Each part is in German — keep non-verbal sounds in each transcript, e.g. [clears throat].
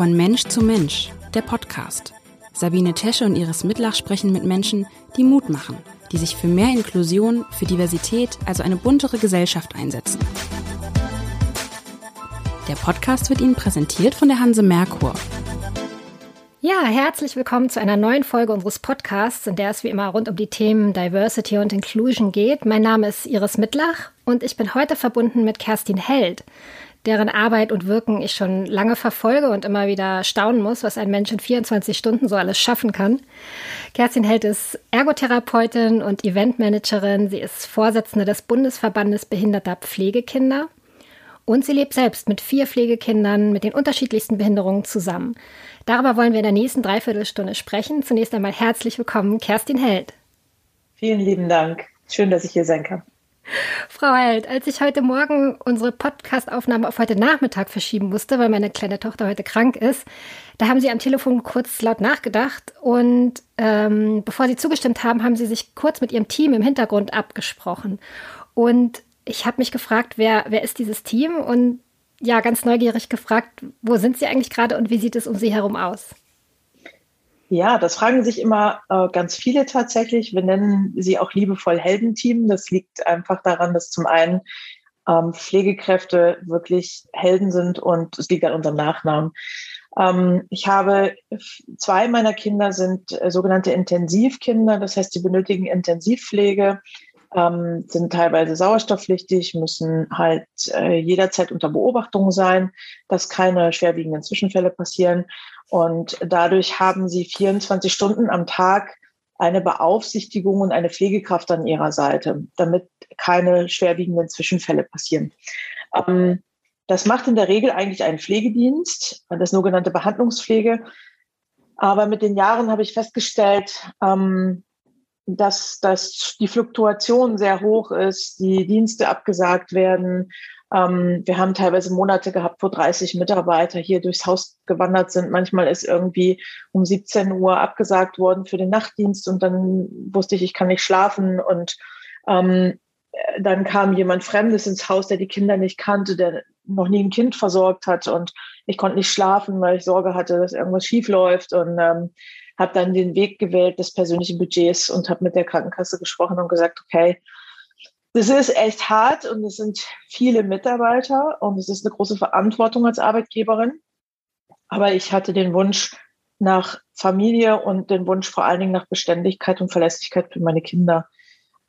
Von Mensch zu Mensch, der Podcast. Sabine Tesche und Iris Mitlach sprechen mit Menschen, die Mut machen, die sich für mehr Inklusion, für Diversität, also eine buntere Gesellschaft einsetzen. Der Podcast wird Ihnen präsentiert von der Hanse Merkur. Ja, herzlich willkommen zu einer neuen Folge unseres Podcasts, in der es wie immer rund um die Themen Diversity und Inclusion geht. Mein Name ist Iris Mitlach und ich bin heute verbunden mit Kerstin Held, deren Arbeit und Wirken ich schon lange verfolge und immer wieder staunen muss, was ein Mensch in 24 Stunden so alles schaffen kann. Kerstin Held ist Ergotherapeutin und Eventmanagerin. Sie ist Vorsitzende des Bundesverbandes behinderter Pflegekinder. Und sie lebt selbst mit vier Pflegekindern mit den unterschiedlichsten Behinderungen zusammen. Darüber wollen wir in der nächsten Dreiviertelstunde sprechen. Zunächst einmal herzlich willkommen, Kerstin Held. Vielen lieben Dank. Schön, dass ich hier sein kann. [laughs] Frau Held, als ich heute Morgen unsere Podcastaufnahme auf heute Nachmittag verschieben musste, weil meine kleine Tochter heute krank ist, da haben Sie am Telefon kurz laut nachgedacht und ähm, bevor Sie zugestimmt haben, haben Sie sich kurz mit Ihrem Team im Hintergrund abgesprochen. Und ich habe mich gefragt, wer, wer ist dieses Team? Und ja, ganz neugierig gefragt, wo sind Sie eigentlich gerade und wie sieht es um Sie herum aus? Ja, das fragen sich immer äh, ganz viele tatsächlich. Wir nennen sie auch liebevoll Heldenteam. Das liegt einfach daran, dass zum einen ähm, Pflegekräfte wirklich Helden sind und es liegt an unserem Nachnamen. Ähm, ich habe zwei meiner Kinder sind äh, sogenannte Intensivkinder, das heißt, sie benötigen Intensivpflege ähm, sind teilweise sauerstoffpflichtig, müssen halt äh, jederzeit unter Beobachtung sein, dass keine schwerwiegenden Zwischenfälle passieren. Und dadurch haben sie 24 Stunden am Tag eine Beaufsichtigung und eine Pflegekraft an ihrer Seite, damit keine schwerwiegenden Zwischenfälle passieren. Ähm, das macht in der Regel eigentlich ein Pflegedienst, das sogenannte Behandlungspflege. Aber mit den Jahren habe ich festgestellt, ähm, dass, dass die Fluktuation sehr hoch ist, die Dienste abgesagt werden. Ähm, wir haben teilweise Monate gehabt, wo 30 Mitarbeiter hier durchs Haus gewandert sind. Manchmal ist irgendwie um 17 Uhr abgesagt worden für den Nachtdienst und dann wusste ich, ich kann nicht schlafen und ähm, dann kam jemand Fremdes ins Haus, der die Kinder nicht kannte, der noch nie ein Kind versorgt hat und ich konnte nicht schlafen, weil ich Sorge hatte, dass irgendwas schief läuft und ähm, habe dann den Weg gewählt des persönlichen Budgets und habe mit der Krankenkasse gesprochen und gesagt, okay, das ist echt hart und es sind viele Mitarbeiter und es ist eine große Verantwortung als Arbeitgeberin. Aber ich hatte den Wunsch nach Familie und den Wunsch vor allen Dingen nach Beständigkeit und Verlässlichkeit für meine Kinder.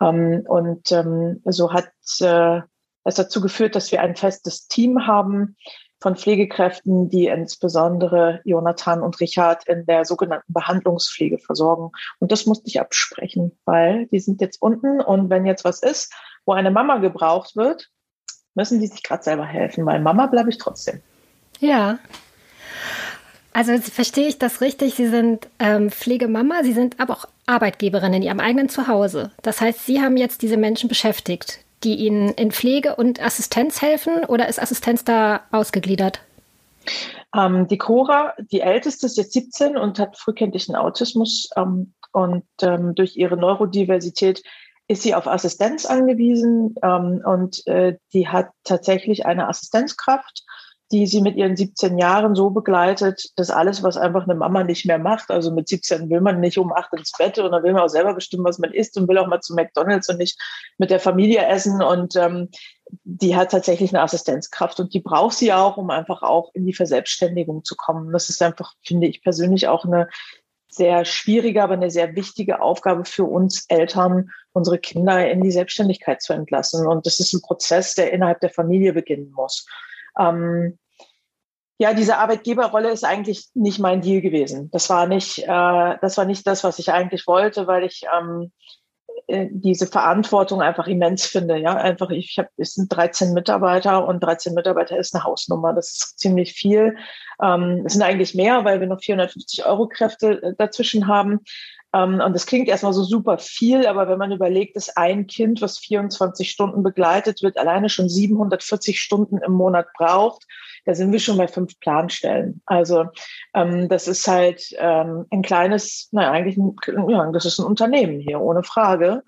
Ähm, und ähm, so hat äh, es dazu geführt, dass wir ein festes Team haben, von Pflegekräften, die insbesondere Jonathan und Richard in der sogenannten Behandlungspflege versorgen. Und das musste ich absprechen, weil die sind jetzt unten und wenn jetzt was ist, wo eine Mama gebraucht wird, müssen die sich gerade selber helfen, weil Mama bleibe ich trotzdem. Ja. Also verstehe ich das richtig? Sie sind ähm, Pflegemama, Sie sind aber auch Arbeitgeberin in Ihrem eigenen Zuhause. Das heißt, Sie haben jetzt diese Menschen beschäftigt, die Ihnen in Pflege und Assistenz helfen oder ist Assistenz da ausgegliedert? Ähm, die Cora, die älteste, ist jetzt 17 und hat frühkindlichen Autismus. Ähm, und ähm, durch ihre Neurodiversität ist sie auf Assistenz angewiesen. Ähm, und äh, die hat tatsächlich eine Assistenzkraft die sie mit ihren 17 Jahren so begleitet, dass alles, was einfach eine Mama nicht mehr macht, also mit 17 will man nicht um acht ins Bett und dann will man auch selber bestimmen, was man isst und will auch mal zu McDonalds und nicht mit der Familie essen und ähm, die hat tatsächlich eine Assistenzkraft und die braucht sie auch, um einfach auch in die Verselbstständigung zu kommen. Das ist einfach, finde ich persönlich auch eine sehr schwierige, aber eine sehr wichtige Aufgabe für uns Eltern, unsere Kinder in die Selbstständigkeit zu entlassen. Und das ist ein Prozess, der innerhalb der Familie beginnen muss. Ähm, ja, diese Arbeitgeberrolle ist eigentlich nicht mein Deal gewesen. Das war nicht, äh, das war nicht das, was ich eigentlich wollte, weil ich ähm, äh, diese Verantwortung einfach immens finde. Ja, einfach ich habe, es sind 13 Mitarbeiter und 13 Mitarbeiter ist eine Hausnummer. Das ist ziemlich viel. Ähm, es sind eigentlich mehr, weil wir noch 450 Euro Kräfte äh, dazwischen haben. Ähm, und das klingt erstmal so super viel, aber wenn man überlegt, dass ein Kind, was 24 Stunden begleitet wird, alleine schon 740 Stunden im Monat braucht, da sind wir schon bei fünf Planstellen. Also ähm, das ist halt ähm, ein kleines, naja, eigentlich ein, ja, das ist ein Unternehmen hier, ohne Frage.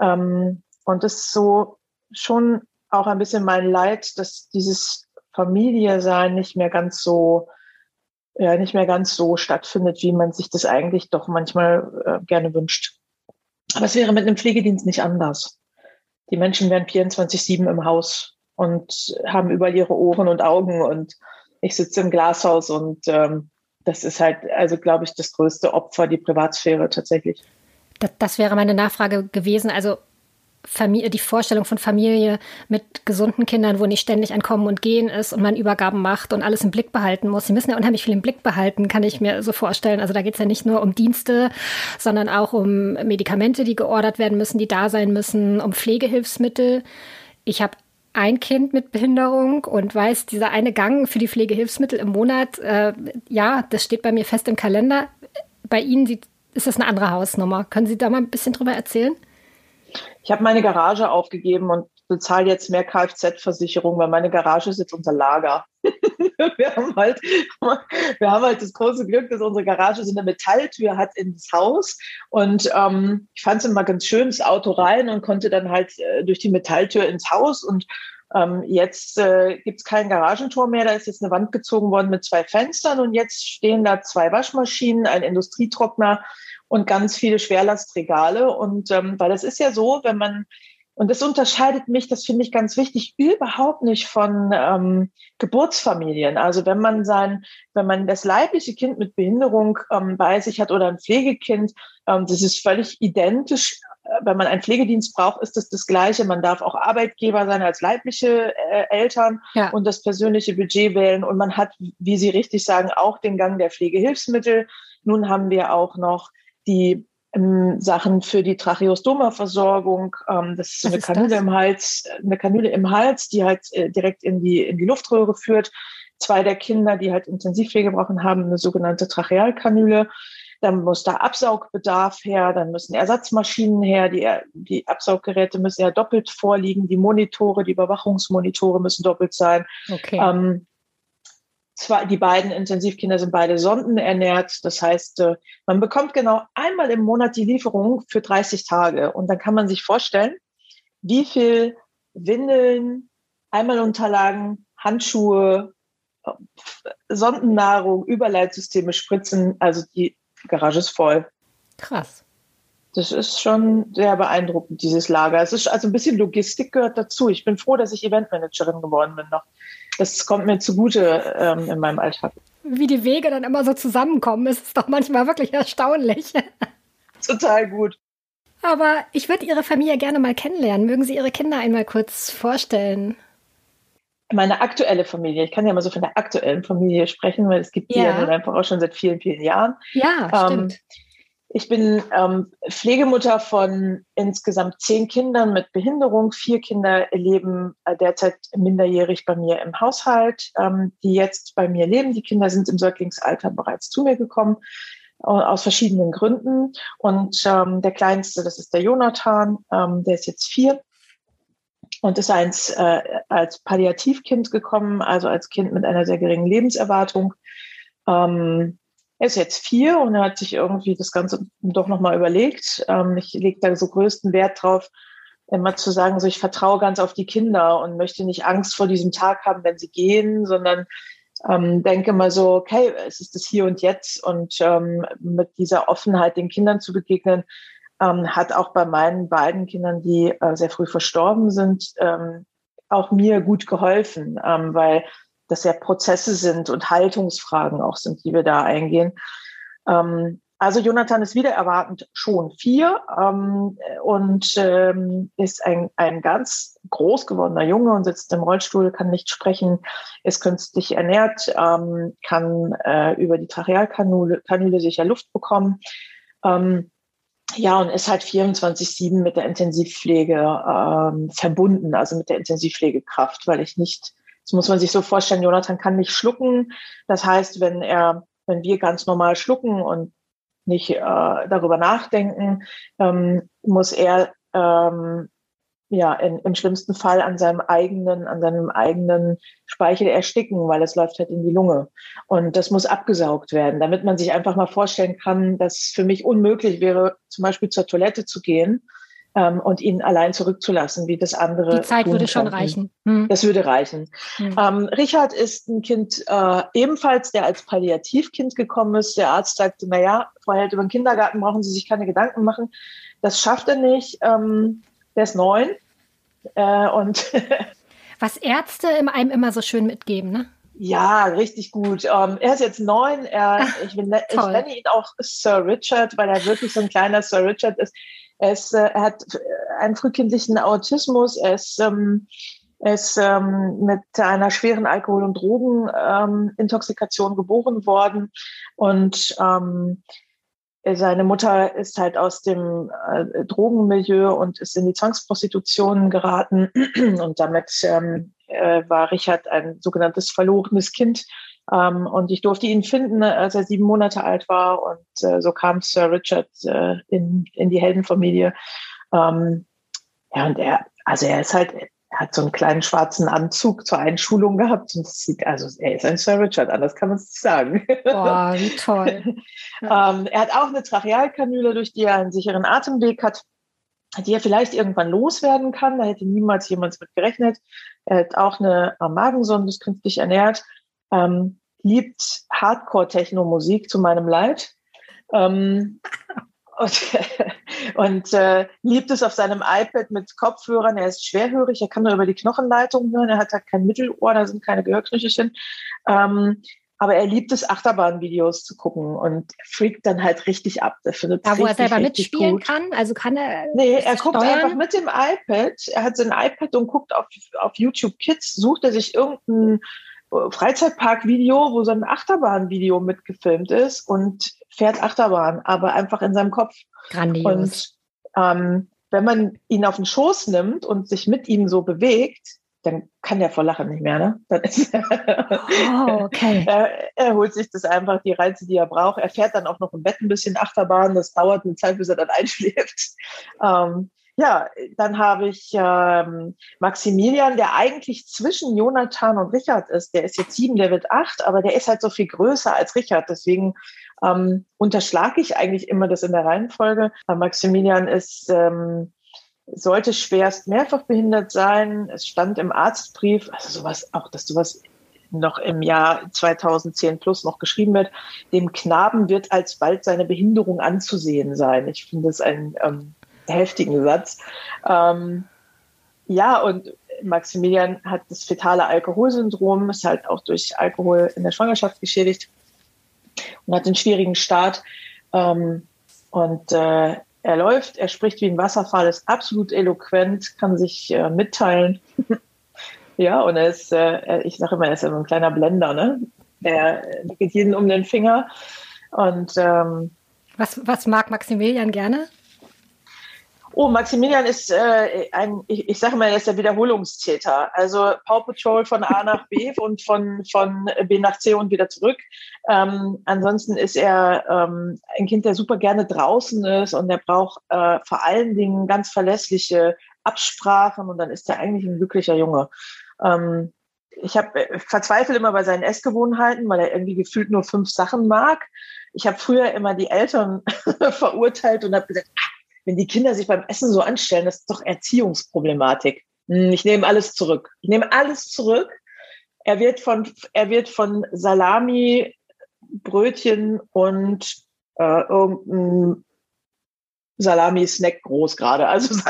Ähm, und das ist so schon auch ein bisschen mein Leid, dass dieses Familie sein nicht mehr ganz so ja nicht mehr ganz so stattfindet, wie man sich das eigentlich doch manchmal äh, gerne wünscht. Aber es wäre mit einem Pflegedienst nicht anders. Die Menschen wären 24-7 im Haus und haben überall ihre Ohren und Augen und ich sitze im Glashaus und ähm, das ist halt, also glaube ich, das größte Opfer, die Privatsphäre tatsächlich. Das, das wäre meine Nachfrage gewesen. Also Familie, die Vorstellung von Familie mit gesunden Kindern, wo nicht ständig ein Kommen und Gehen ist und man Übergaben macht und alles im Blick behalten muss. Sie müssen ja unheimlich viel im Blick behalten, kann ich mir so vorstellen. Also da geht es ja nicht nur um Dienste, sondern auch um Medikamente, die geordert werden müssen, die da sein müssen, um Pflegehilfsmittel. Ich habe ein Kind mit Behinderung und weiß, dieser eine Gang für die Pflegehilfsmittel im Monat, äh, ja, das steht bei mir fest im Kalender. Bei Ihnen sieht, ist das eine andere Hausnummer. Können Sie da mal ein bisschen drüber erzählen? Ich habe meine Garage aufgegeben und bezahle jetzt mehr Kfz-Versicherung, weil meine Garage ist jetzt unser Lager. [laughs] wir, haben halt, wir haben halt das große Glück, dass unsere Garage so eine Metalltür hat ins Haus. Und ähm, ich fand es immer ganz schön, das Auto rein und konnte dann halt äh, durch die Metalltür ins Haus. Und ähm, jetzt äh, gibt es kein Garagentor mehr. Da ist jetzt eine Wand gezogen worden mit zwei Fenstern. Und jetzt stehen da zwei Waschmaschinen, ein Industrietrockner und ganz viele Schwerlastregale. Und ähm, weil es ist ja so, wenn man, und das unterscheidet mich, das finde ich ganz wichtig, überhaupt nicht von ähm, Geburtsfamilien. Also wenn man sein, wenn man das leibliche Kind mit Behinderung ähm, bei sich hat oder ein Pflegekind, ähm, das ist völlig identisch. Wenn man einen Pflegedienst braucht, ist das das Gleiche. Man darf auch Arbeitgeber sein als leibliche äh, Eltern ja. und das persönliche Budget wählen. Und man hat, wie Sie richtig sagen, auch den Gang der Pflegehilfsmittel. Nun haben wir auch noch die ähm, Sachen für die Tracheostoma-Versorgung. Ähm, das ist so eine ist Kanüle das? im Hals, eine Kanüle im Hals, die halt äh, direkt in die, in die Luftröhre führt. Zwei der Kinder, die halt Intensivpflege brauchen, haben eine sogenannte Trachealkanüle. Dann muss da Absaugbedarf her, dann müssen Ersatzmaschinen her, die, die Absauggeräte müssen ja doppelt vorliegen, die Monitore, die Überwachungsmonitore müssen doppelt sein. Okay. Ähm, zwei, die beiden Intensivkinder sind beide sondenernährt. Das heißt, äh, man bekommt genau einmal im Monat die Lieferung für 30 Tage. Und dann kann man sich vorstellen, wie viel Windeln, Einmalunterlagen, Handschuhe, äh, Sondennahrung, Überleitsysteme, Spritzen, also die Garage ist voll. Krass. Das ist schon sehr beeindruckend, dieses Lager. Es ist also ein bisschen Logistik gehört dazu. Ich bin froh, dass ich Eventmanagerin geworden bin noch das kommt mir zugute ähm, in meinem Alltag. Wie die Wege dann immer so zusammenkommen, ist es doch manchmal wirklich erstaunlich. [laughs] Total gut. Aber ich würde Ihre Familie gerne mal kennenlernen. Mögen Sie Ihre Kinder einmal kurz vorstellen? Meine aktuelle Familie, ich kann ja mal so von der aktuellen Familie sprechen, weil es gibt die ja, ja nun einfach auch schon seit vielen, vielen Jahren. Ja, ähm, stimmt. Ich bin ähm, Pflegemutter von insgesamt zehn Kindern mit Behinderung. Vier Kinder leben äh, derzeit minderjährig bei mir im Haushalt, ähm, die jetzt bei mir leben. Die Kinder sind im Säuglingsalter bereits zu mir gekommen äh, aus verschiedenen Gründen. Und ähm, der kleinste, das ist der Jonathan, ähm, der ist jetzt vier und ist eins äh, als Palliativkind gekommen, also als Kind mit einer sehr geringen Lebenserwartung. Ähm, er ist jetzt vier und er hat sich irgendwie das Ganze doch nochmal überlegt. Ähm, ich lege da so größten Wert drauf, immer zu sagen, so ich vertraue ganz auf die Kinder und möchte nicht Angst vor diesem Tag haben, wenn sie gehen, sondern ähm, denke mal so, okay, es ist das Hier und Jetzt und ähm, mit dieser Offenheit den Kindern zu begegnen, ähm, hat auch bei meinen beiden Kindern, die äh, sehr früh verstorben sind, ähm, auch mir gut geholfen, ähm, weil das ja Prozesse sind und Haltungsfragen auch sind, die wir da eingehen. Ähm, also Jonathan ist wieder erwartend schon vier ähm, und ähm, ist ein, ein ganz groß gewordener Junge und sitzt im Rollstuhl, kann nicht sprechen, ist künstlich ernährt, ähm, kann äh, über die Trachealkanüle Kanüle sicher Luft bekommen. Ähm, ja, und ist halt 24-7 mit der Intensivpflege ähm, verbunden, also mit der Intensivpflegekraft, weil ich nicht das muss man sich so vorstellen, Jonathan kann nicht schlucken. Das heißt, wenn er, wenn wir ganz normal schlucken und nicht äh, darüber nachdenken, ähm, muss er ähm, ja in, im schlimmsten Fall an seinem eigenen, an seinem eigenen Speichel ersticken, weil es läuft halt in die Lunge. Und das muss abgesaugt werden, damit man sich einfach mal vorstellen kann, dass es für mich unmöglich wäre, zum Beispiel zur Toilette zu gehen ähm, und ihn allein zurückzulassen, wie das andere. Die Zeit würde schon reichen. Hm. Das würde reichen. Hm. Ähm, Richard ist ein Kind äh, ebenfalls, der als Palliativkind gekommen ist. Der Arzt sagte, na ja, Frau Held, über den Kindergarten brauchen Sie sich keine Gedanken machen. Das schafft er nicht. Ähm, der ist neun. Äh, und [laughs] Was Ärzte einem immer so schön mitgeben, ne? Ja, richtig gut. Um, ähm, er ist jetzt neun. Er, Ach, ich, bin, ich nenne ihn auch Sir Richard, weil er wirklich so ein kleiner Sir Richard ist. Er, ist, äh, er hat einen frühkindlichen Autismus. Er ist, ähm, er ist ähm, mit einer schweren Alkohol- und Drogenintoxikation ähm, geboren worden. Und ähm, seine Mutter ist halt aus dem äh, Drogenmilieu und ist in die Zwangsprostitution geraten. [clears throat] Und damit ähm, äh, war Richard ein sogenanntes verlorenes Kind. Ähm, und ich durfte ihn finden, als er sieben Monate alt war. Und äh, so kam Sir Richard äh, in, in die Heldenfamilie. Ähm, ja, und er, also er ist halt, er hat so einen kleinen schwarzen Anzug zur Einschulung gehabt und sieht, also er ist ein Sir Richard, anders kann man es nicht sagen. Boah, wie [laughs] toll. ähm, er hat auch eine Trachealkanüle, durch die er einen sicheren Atemweg hat die er vielleicht irgendwann loswerden kann. Da hätte niemals jemand mit gerechnet. Er hat auch eine Magensonde, ist künstlich ernährt, ähm, liebt Hardcore-Techno-Musik zu meinem Leid. Ähm, und, [laughs] und äh, liebt es auf seinem iPad mit Kopfhörern. Er ist schwerhörig, er kann nur über die Knochenleitung hören, er hat halt kein Mittelohr, da sind keine Gehörknöchelchen. Ähm, aber er liebt es, Achterbahnvideos zu gucken und freakt dann halt richtig ab. Der findet da, wo er selber mitspielen gut. kann? Also kann er. Nee, er guckt steuern? einfach mit dem iPad. Er hat sein iPad und guckt auf, auf YouTube Kids, sucht er sich irgendein äh, Freizeitpark-Video, wo so ein Achterbahn-Video mitgefilmt ist und fährt Achterbahn, aber einfach in seinem Kopf. Grandios. Und ähm, wenn man ihn auf den Schoß nimmt und sich mit ihm so bewegt, dann kann der vor Lachen nicht mehr, ne? Oh, okay. [laughs] er, er, holt sich das einfach, die Reize, die er braucht. Er fährt dann auch noch im Bett ein bisschen Achterbahn. Das dauert eine Zeit, bis er dann [laughs] einschläft. Ähm, ja, dann habe ich ähm, Maximilian, der eigentlich zwischen Jonathan und Richard ist. Der ist jetzt sieben, der wird acht, aber der ist halt so viel größer als Richard. Deswegen ähm, unterschlage ich eigentlich immer das in der Reihenfolge. Maximilian ist ähm, sollte schwerst mehrfach behindert sein. Es stand im Arztbrief, also sowas, auch dass sowas noch im Jahr 2010 plus noch geschrieben wird, dem Knaben wird alsbald seine Behinderung anzusehen sein. Ich finde das einen ähm, heftigen Satz. Ähm, ja, und Maximilian hat das fetale Alkoholsyndrom, ist halt auch durch Alkohol in der Schwangerschaft geschädigt und hat einen schwierigen Start. Ähm, und äh, er läuft, er spricht wie ein Wasserfall, ist absolut eloquent, kann sich äh, mitteilen. [laughs] ja, und er ist, äh, ich sage immer, er ist so ein kleiner Blender, ne? Er geht jeden um den Finger. Und ähm, was, was mag Maximilian gerne? Oh, Maximilian ist äh, ein, ich, ich sage mal, er ist der Wiederholungstäter. Also Paw Patrol von A nach B [laughs] und von, von B nach C und wieder zurück. Ähm, ansonsten ist er ähm, ein Kind, der super gerne draußen ist und der braucht äh, vor allen Dingen ganz verlässliche Absprachen und dann ist er eigentlich ein glücklicher Junge. Ähm, ich habe äh, verzweifle immer bei seinen Essgewohnheiten, weil er irgendwie gefühlt nur fünf Sachen mag. Ich habe früher immer die Eltern [laughs] verurteilt und habe gesagt, wenn die Kinder sich beim Essen so anstellen, das ist doch Erziehungsproblematik. Hm, ich nehme alles zurück. Ich nehme alles zurück. Er wird von, er wird von Salami, Brötchen und äh, irgendein Salami-Snack groß gerade. Also [laughs]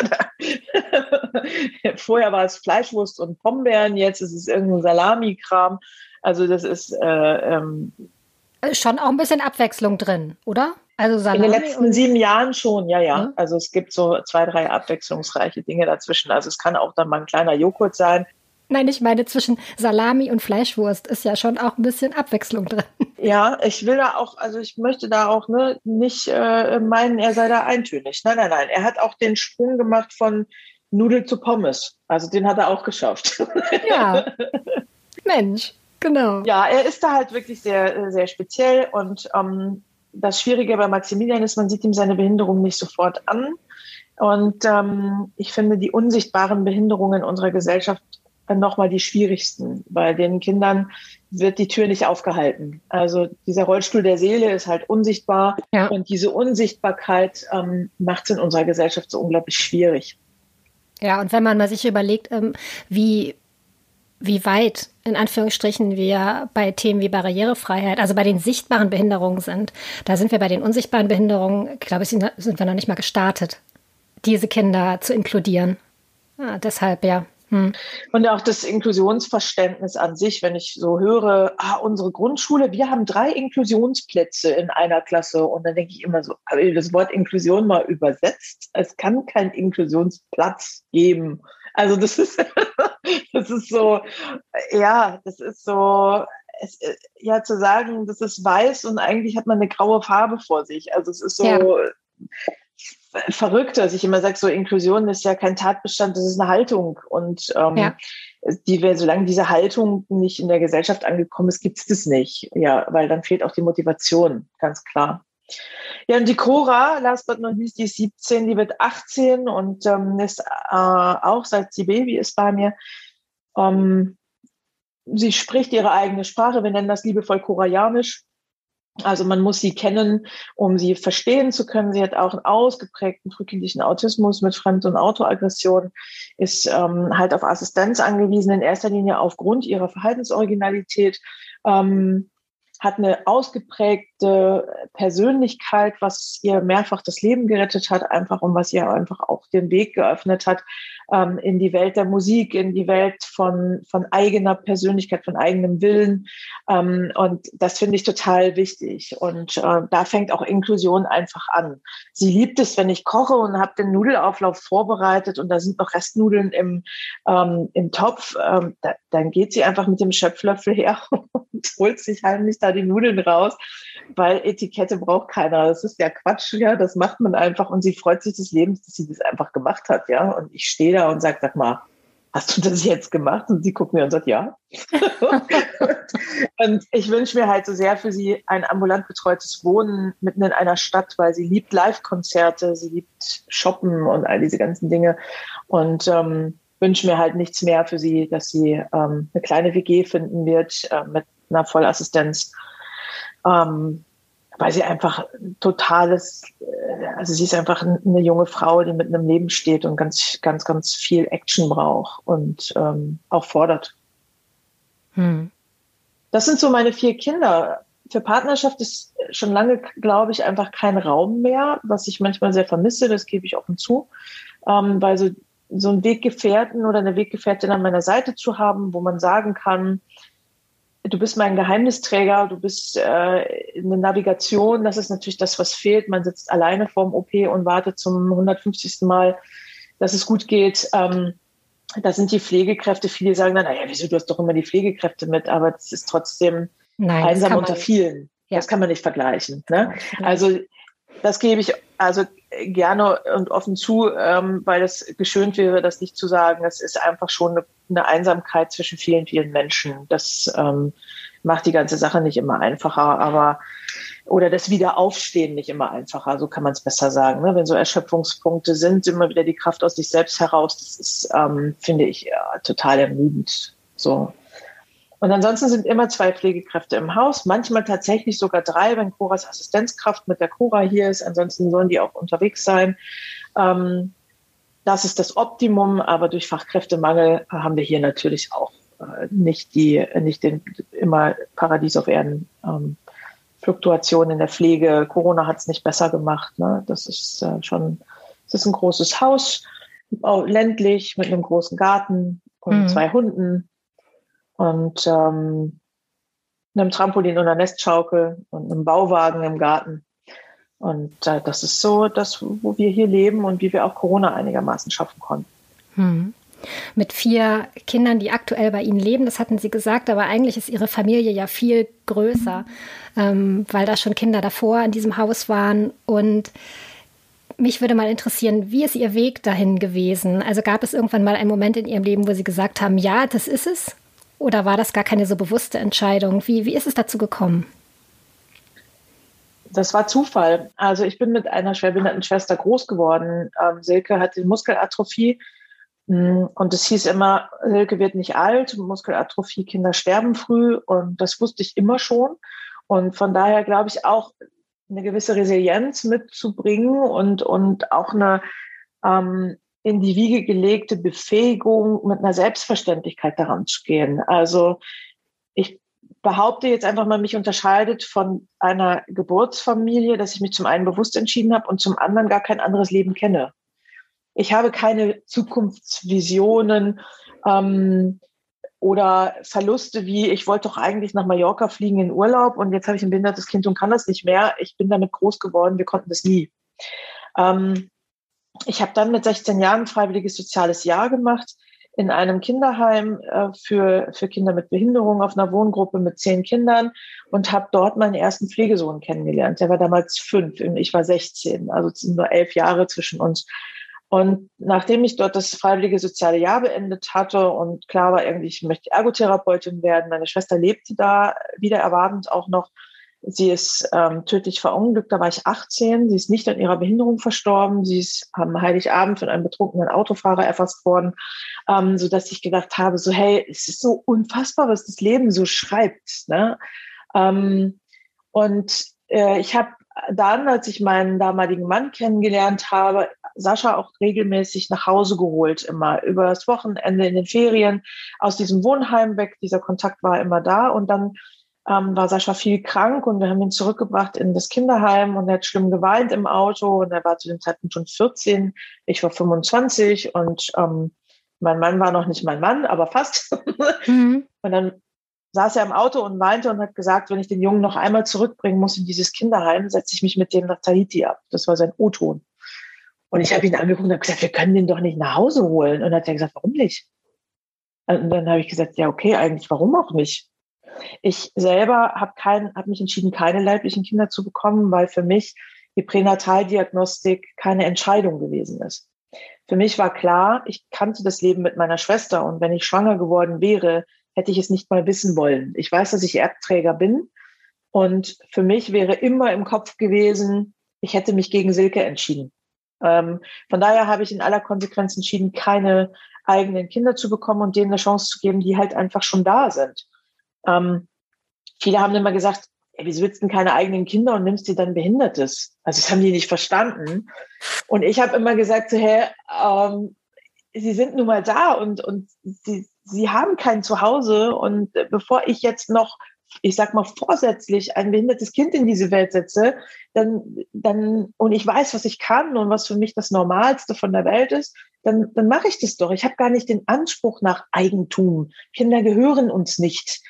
vorher war es Fleischwurst und Pombeeren, jetzt ist es irgendein Salami-Kram. Also das ist äh, ähm, schon auch ein bisschen Abwechslung drin, oder? Also Salami In den letzten sieben Jahren schon, ja, ja. Also es gibt so zwei, drei abwechslungsreiche Dinge dazwischen. Also es kann auch dann mal ein kleiner Joghurt sein. Nein, ich meine, zwischen Salami und Fleischwurst ist ja schon auch ein bisschen Abwechslung drin. [laughs] Ja, ich will da auch, also ich möchte da auch ne, nicht äh, meinen, er sei da eintönig. Nein, nein, nein. Er hat auch den Sprung gemacht von Nudel zu Pommes. Also den hat er auch geschafft. [laughs] Ja. Mensch, genau. Ja, er ist da halt wirklich sehr, sehr speziell und ähm, das Schwierige bei Maximilian ist, man sieht ihm seine Behinderung nicht sofort an. Und ähm, ich finde, die unsichtbaren Behinderungen unserer Gesellschaft nochmal die schwierigsten. Bei den Kindern wird die Tür nicht aufgehalten. Also dieser Rollstuhl der Seele ist halt unsichtbar ja. und diese Unsichtbarkeit ähm, macht es in unserer Gesellschaft so unglaublich schwierig. Ja, und wenn man mal sich überlegt, ähm, wie, wie weit in Anführungsstrichen wir bei Themen wie Barrierefreiheit, also bei den sichtbaren Behinderungen sind, da sind wir bei den unsichtbaren Behinderungen, glaube ich, sind, wir noch nicht mal gestartet, diese Kinder zu inkludieren. Ja, deshalb, ja, hm. Und auch das Inklusionsverständnis an sich, wenn ich so höre, ah, unsere Grundschule, wir haben drei Inklusionsplätze in einer Klasse. Und dann denke ich immer so, habe ich das Wort Inklusion mal übersetzt? Es kann keinen Inklusionsplatz geben. Also das ist, [laughs] das ist so, ja, das ist so, es, ja, zu sagen, das ist weiß und eigentlich hat man eine graue Farbe vor sich. Also es ist so, ja verrückt, dass ich immer sage, so Inklusion ist ja kein Tatbestand, das ist eine Haltung. Und ähm, ja. die, solange diese Haltung nicht in der Gesellschaft angekommen ist, gibt es das nicht. Ja, weil dann fehlt auch die Motivation, ganz klar. Ja, und die Cora, last but not least, die ist 17, die wird 18 und ähm, ist äh, auch seit sie Baby ist bei mir. Ähm, sie spricht ihre eigene Sprache, wir nennen das liebevoll Koreanisch. Also man muss sie kennen, um sie verstehen zu können. Sie hat auch einen ausgeprägten frühkindlichen Autismus mit Fremd- und Autoaggression, ist ähm, halt auf Assistenz angewiesen, in erster Linie aufgrund ihrer Verhaltensoriginalität. Ähm, hat eine ausgeprägte Persönlichkeit, was ihr mehrfach das Leben gerettet hat, einfach und was ihr einfach auch den Weg geöffnet hat ähm, in die Welt der Musik, in die Welt von, von eigener Persönlichkeit, von eigenem Willen. Ähm, und das finde ich total wichtig. Und äh, da fängt auch Inklusion einfach an. Sie liebt es, wenn ich koche und habe den Nudelauflauf vorbereitet und da sind noch Restnudeln im, ähm, im Topf. Ähm, da, dann geht sie einfach mit dem Schöpflöffel her [laughs] und holt sich heimlich da die Nudeln raus, weil Etikette braucht keiner. Das ist ja Quatsch, ja, das macht man einfach und sie freut sich des Lebens, dass sie das einfach gemacht hat, ja. Und ich stehe da und sage, sag mal, hast du das jetzt gemacht? Und sie guckt mir und sagt, ja. [laughs] und ich wünsche mir halt so sehr für sie ein ambulant betreutes Wohnen mitten in einer Stadt, weil sie liebt Live-Konzerte, sie liebt Shoppen und all diese ganzen Dinge. Und ähm, wünsche mir halt nichts mehr für sie, dass sie ähm, eine kleine WG finden wird äh, mit einer Vollassistenz, ähm, weil sie einfach totales, äh, also sie ist einfach eine junge Frau, die mit einem Leben steht und ganz, ganz, ganz viel Action braucht und ähm, auch fordert. Hm. Das sind so meine vier Kinder. Für Partnerschaft ist schon lange, glaube ich, einfach kein Raum mehr, was ich manchmal sehr vermisse, das gebe ich offen zu, ähm, weil so, so einen Weggefährten oder eine Weggefährtin an meiner Seite zu haben, wo man sagen kann, du bist mein Geheimnisträger, du bist äh, eine Navigation, das ist natürlich das, was fehlt. Man sitzt alleine vorm OP und wartet zum 150. Mal, dass es gut geht. Ähm, da sind die Pflegekräfte, viele sagen dann, naja, wieso, du hast doch immer die Pflegekräfte mit, aber es ist trotzdem Nein, einsam unter vielen. Ja. Das kann man nicht vergleichen. Ne? Also das gebe ich also gerne und offen zu, ähm, weil es geschönt wäre, das nicht zu sagen. Es ist einfach schon eine, eine Einsamkeit zwischen vielen, vielen Menschen. Das ähm, macht die ganze Sache nicht immer einfacher, aber oder das Wiederaufstehen nicht immer einfacher, so kann man es besser sagen. Ne? Wenn so Erschöpfungspunkte sind, immer wieder die Kraft aus sich selbst heraus, das ist, ähm, finde ich, ja, total ermüdend. So. Und ansonsten sind immer zwei Pflegekräfte im Haus, manchmal tatsächlich sogar drei, wenn Coras Assistenzkraft mit der Cora hier ist. Ansonsten sollen die auch unterwegs sein. Ähm, das ist das Optimum, aber durch Fachkräftemangel haben wir hier natürlich auch äh, nicht die, nicht den immer Paradies auf Erden. Ähm, Fluktuation in der Pflege. Corona hat es nicht besser gemacht. Ne? Das ist äh, schon, es ist ein großes Haus, ländlich mit einem großen Garten und mhm. zwei Hunden und ähm, einem Trampolin und einer Nestschaukel und einem Bauwagen im Garten. Und äh, das ist so das, wo wir hier leben und wie wir auch Corona einigermaßen schaffen konnten. Hm. Mit vier Kindern, die aktuell bei Ihnen leben, das hatten Sie gesagt, aber eigentlich ist Ihre Familie ja viel größer, ähm, weil da schon Kinder davor in diesem Haus waren. Und mich würde mal interessieren, wie ist Ihr Weg dahin gewesen? Also gab es irgendwann mal einen Moment in Ihrem Leben, wo Sie gesagt haben, ja, das ist es? Oder war das gar keine so bewusste Entscheidung? Wie, wie ist es dazu gekommen? Das war Zufall. Also ich bin mit einer schwerbehinderten Schwester groß geworden. Ähm, Silke hat die Muskelatrophie Mm, und es hieß immer, Silke wird nicht alt, Muskelatrophie, Kinder sterben früh. Und das wusste ich immer schon. Und von daher glaube ich auch, eine gewisse Resilienz mitzubringen und, und auch eine ähm, in die Wiege gelegte Befähigung, mit einer Selbstverständlichkeit daran zu gehen. Also ich behaupte jetzt einfach mal, mich unterscheidet von einer Geburtsfamilie, dass ich mich zum einen bewusst entschieden habe und zum anderen gar kein anderes Leben kenne. Ich habe keine Zukunftsvisionen ähm, oder Verluste wie, ich wollte doch eigentlich nach Mallorca fliegen in Urlaub und jetzt habe ich ein behindertes Kind und kann das nicht mehr. Ich bin damit groß geworden, wir konnten das nie. Ähm, ich habe dann mit 16 Jahren freiwilliges soziales Jahr gemacht in einem Kinderheim äh, für, für Kinder mit Behinderung auf einer Wohngruppe mit zehn Kindern und habe dort meinen ersten Pflegesohn kennengelernt. Der war damals fünf und ich war 16, also sind nur elf Jahre zwischen uns. Und nachdem ich dort das freiwillige soziale Jahr beendet hatte und klar war irgendwie, ich möchte Ergotherapeutin werden, meine Schwester lebte da wieder erwartend auch noch. Sie ist ähm, tödlich verunglückt, da war ich 18. Sie ist nicht an ihrer Behinderung verstorben. Sie ist am Heiligabend von einem betrunkenen Autofahrer erfasst worden, ähm, so dass ich gedacht habe, so hey, es ist so unfassbar, was das Leben so schreibt. Ne? Ähm, und äh, ich habe dann, als ich meinen damaligen Mann kennengelernt habe, Sascha auch regelmäßig nach Hause geholt, immer über das Wochenende in den Ferien aus diesem Wohnheim weg. Dieser Kontakt war immer da und dann ähm, war Sascha viel krank und wir haben ihn zurückgebracht in das Kinderheim und er hat schlimm geweint im Auto und er war zu dem Zeitpunkt schon 14, ich war 25 und ähm, mein Mann war noch nicht mein Mann, aber fast. [laughs] Mhm. Und dann saß er im Auto und weinte und hat gesagt, wenn ich den Jungen noch einmal zurückbringen muss in dieses Kinderheim, setze ich mich mit dem nach Tahiti ab. Das war sein O-Ton. Und ich habe ihn angeguckt und habe gesagt, wir können den doch nicht nach Hause holen. Und dann hat er gesagt, warum nicht? Und dann habe ich gesagt, ja, okay, eigentlich warum auch nicht? Ich selber habe habe mich entschieden, keine leiblichen Kinder zu bekommen, weil für mich die Pränataldiagnostik keine Entscheidung gewesen ist. Für mich war klar, ich kannte das Leben mit meiner Schwester und wenn ich schwanger geworden wäre, hätte ich es nicht mal wissen wollen. Ich weiß, dass ich Erbträger bin. Und für mich wäre immer im Kopf gewesen, ich hätte mich gegen Silke entschieden. Ähm, von daher habe ich in aller Konsequenz entschieden, keine eigenen Kinder zu bekommen und denen eine Chance zu geben, die halt einfach schon da sind. Ähm, viele haben immer gesagt, ey, wieso willst du denn keine eigenen Kinder und nimmst dir dann Behindertes? Also das haben die nicht verstanden. Und ich habe immer gesagt, so, hey, ähm, sie sind nun mal da und, und sie, sie haben kein Zuhause und bevor ich jetzt noch ich sag mal, vorsätzlich ein behindertes Kind in diese Welt setze, dann, dann, und ich weiß, was ich kann und was für mich das Normalste von der Welt ist, dann, dann mache ich das doch. Ich habe gar nicht den Anspruch nach Eigentum. Kinder gehören uns nicht.